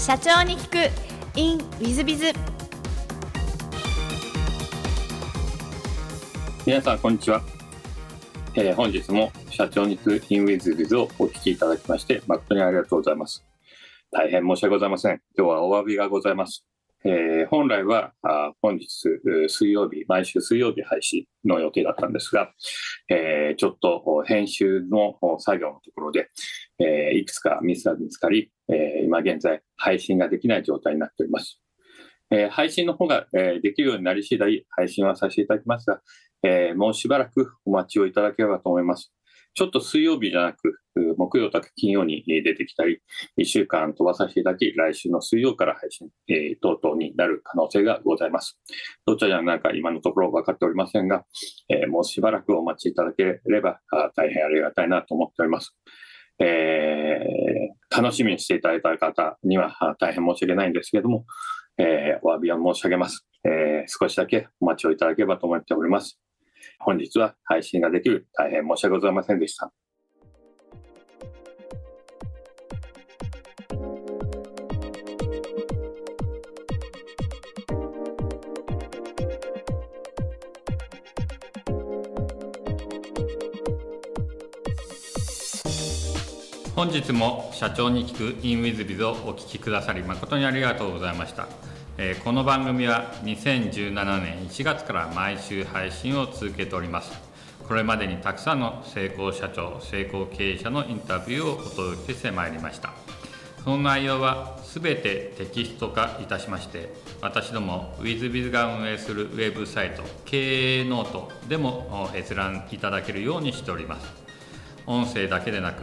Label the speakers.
Speaker 1: 社長に聞く。In ウィズビズ
Speaker 2: 皆さんこんにちは、えー本日も社長に聞く in ウィズビズをお聞きいただきまして誠にありがとうございます。大変申し訳ございません。今日はお詫びがございます。えー本来はあ本日水曜日毎週水曜日配信の予定だったんですが、えーちょっと編集の作業のところで、えーいくつかミスが見つかり、え今現在配信ができない状態になっております。え配信の方が、えできるようになり次第配信はさせていただきますが、えもうしばらくお待ちをいただければと思います。ちょっと水曜日じゃなく、木曜とか金曜に出てきたり、1週間飛ばさせていただき、来週の水曜から配信、えー等々になる可能性がございます。どちらになるか今のところ分かっておりませんが、えーもうしばらくお待ちいただければ大変ありがたいなと思っております。えー楽しみにしていただいた方には大変申し訳ないんですけれども、えお詫びを申し上げます、え少しだけお待ちをいただければと思っております。本日は配信ができる大変申し訳ございませんでした。
Speaker 3: 本日も社長に聞く in WizBiz をお聞きくださり誠にありがとうございました、えーこの番組は2017年1月から毎週配信を続けております。これまでにたくさんの成功社長成功経営者のインタビューをお届けしてまいりました。その内容はすべてテキスト化いたしまして私ども WizBiz が運営するウェブサイト経営ノートでも閲覧いただけるようにしております。音声だけでなく